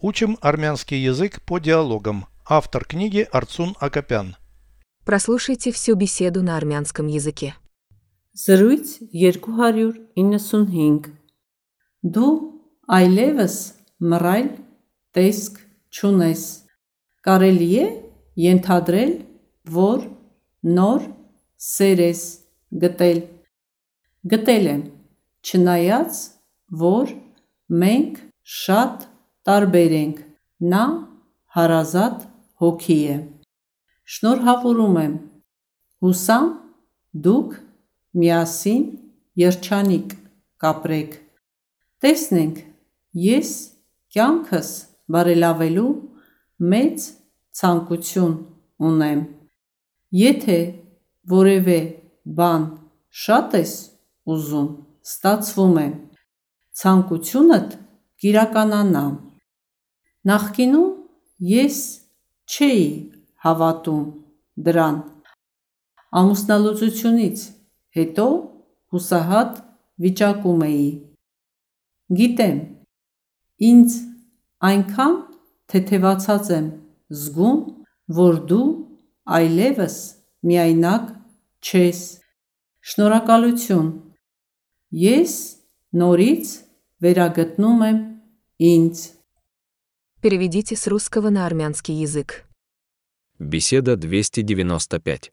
Учим армянский язык по диалогам. Автор книги Арцун Акопян. Прослушайте всю беседу на армянском языке. Զրույց 295 Դու այլևս մռայլ տեսք չունես Կարելի է ենթադրել որ նոր սեր ես գտել Գտել եմ չնայած որ մենք շատ տարբեր ենք նա հարազատ հոգի է Շնորհավորում եմ հուսամ դուք միասին երջանիկ կապրեք Տեսնենք ես կյանքս բարելավելու մեծ ցանկություն ունեմ Եթե որևէ բան շատ ես ուզում ստացվում է ցանկությունդ կիրականանա Նախկինում ես չէի հավատում դրան Ամուսնալուծությունից հետո հուսահատ վիճակում էի Գիտեմ ինձ այնքան թեթևացած եմ զգում որ դու այլևս միայնակ չես Շնորհակալություն Ես նորից վերագտնում եմ ինձ Переведите с русского на армянский язык. Беседа 295.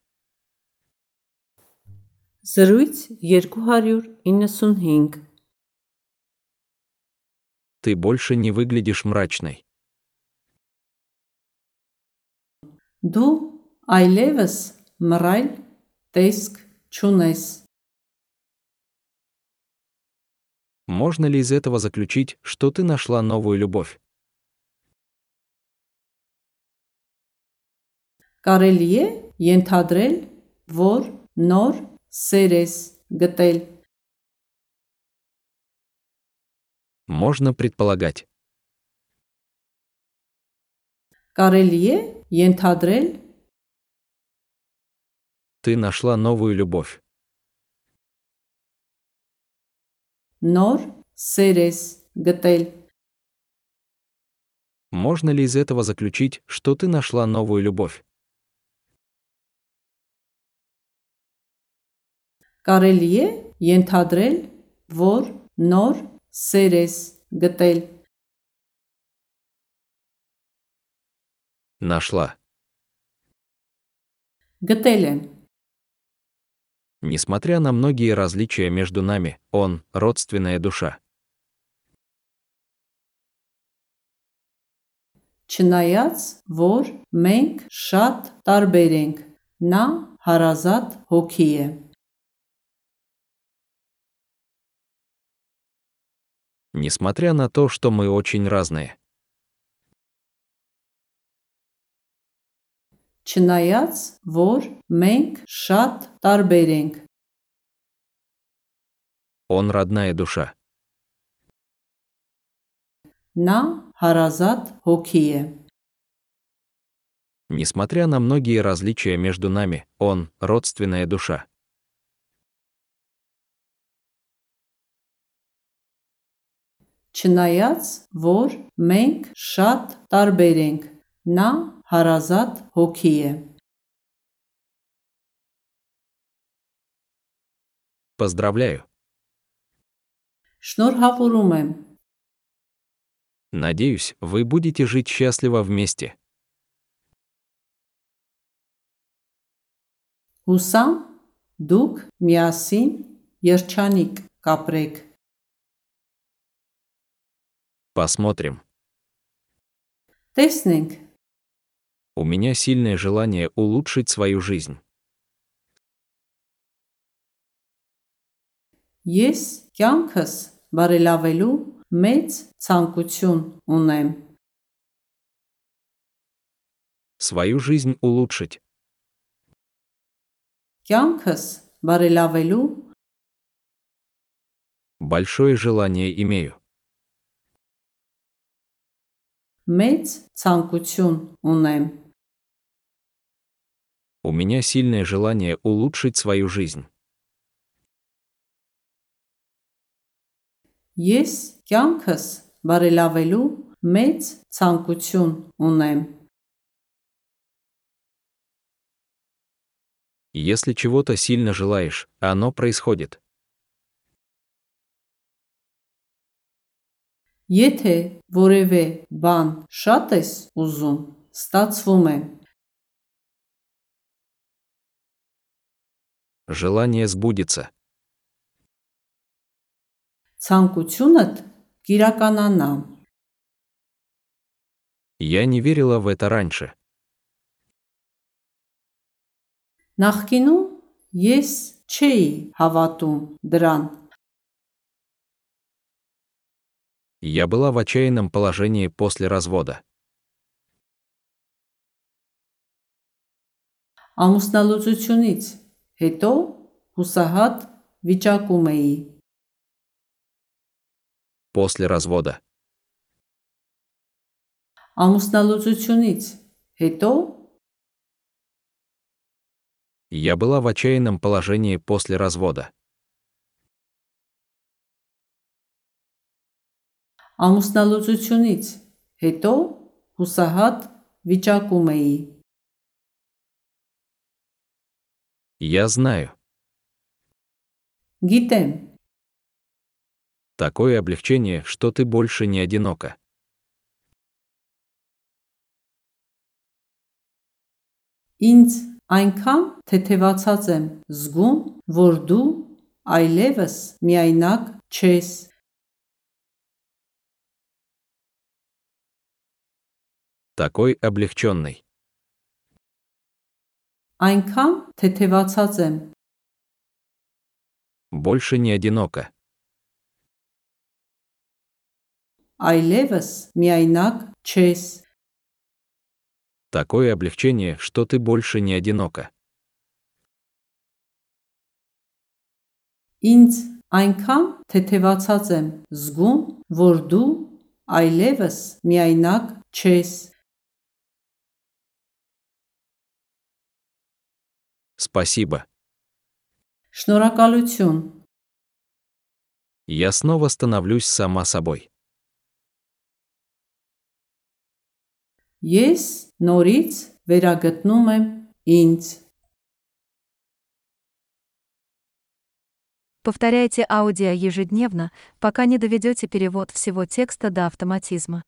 Զրույց 295 Ты больше не выглядишь мрачной. Դու այլևս մռայլ տեսք չունես Можно ли из этого заключить, что ты нашла новую любовь? Կարելի է ենթադրել, որ նոր սեր ես գտել Можно предполагать. Կարելի է ենթադրել, Ты нашла новую любовь. նոր սեր ես գտել Можно ли из этого заключить, что ты нашла новую любовь? Կարելի է ենթադրել, որ նոր սեր ես գտել Нашла. Գտել եմ Несмотря на многие различия между нами, он — родственная душа. Չնայած, որ մենք շատ տարբեր ենք, նա հարազատ հոգի է Несмотря на то, что мы очень разные. Չնայած, որ մենք շատ տարբեր ենք, Он родная душа. նա հարազատ հոգի է Несмотря на многие различия между нами, он — родственная душа. Չնայած, որ մենք շատ տարբեր ենք, նա հարազատ հոգի է Поздравляю. Շնորհավորում եմ Надеюсь, вы будете жить счастливо вместе. Հուսամ դուք միասին երջանիկ կապրեք Посмотрим. Տեսնենք У меня сильное желание улучшить свою жизнь. Ես կյանքս բարելավելու մեծ ցանկություն ունեմ Свою жизнь улучшить. Կյանքս բարելավելու Большое желание имею. մեծ ցանկություն ունեմ У меня сильное желание улучшить свою жизнь. Ես կյանքս բարելավելու մեծ ցանկություն ունեմ։ Если чего-то сильно желаешь, оно происходит. Եթե որևէ բան շատ ես ուզում, ստացվում է։ Желание сбудется. Ցանկությունդ կիրականանա։ Я не верила в это раньше. Նախկինում ես չէի հավատում դրան։ Я была в отчаянном положении после развода. Ամուսնալուծությունից հետո հուսահատ վիճակում էի։ После развода. Ամուսնալուծությունից հետո Я была в отчаянном положении после развода. ամուսնալուծությունից հետո հուսահատ վիճակում էի։ Я знаю. Գիտեմ, Такое облегчение, что ты больше не одинока. ինձ այնքան թեթևացած եմ զգում, որ դու այլևս միայնակ չես։ Такой облегченный. Այնքան թեթևացած եմ, Больше не одинока. այլևս միայնակ չես։ Такое облегчение, что ты больше не одинока. Ինձ այնքան թեթևացած եմ զգում, որ դու այլևս միայնակ չես։ Спасибо. Շնորհակալություն։ Я снова становлюсь сама собой. Ես նորից վերագտնում եմ ինձ։ Повторяйте аудио ежедневно, пока не доведете перевод всего текста до автоматизма.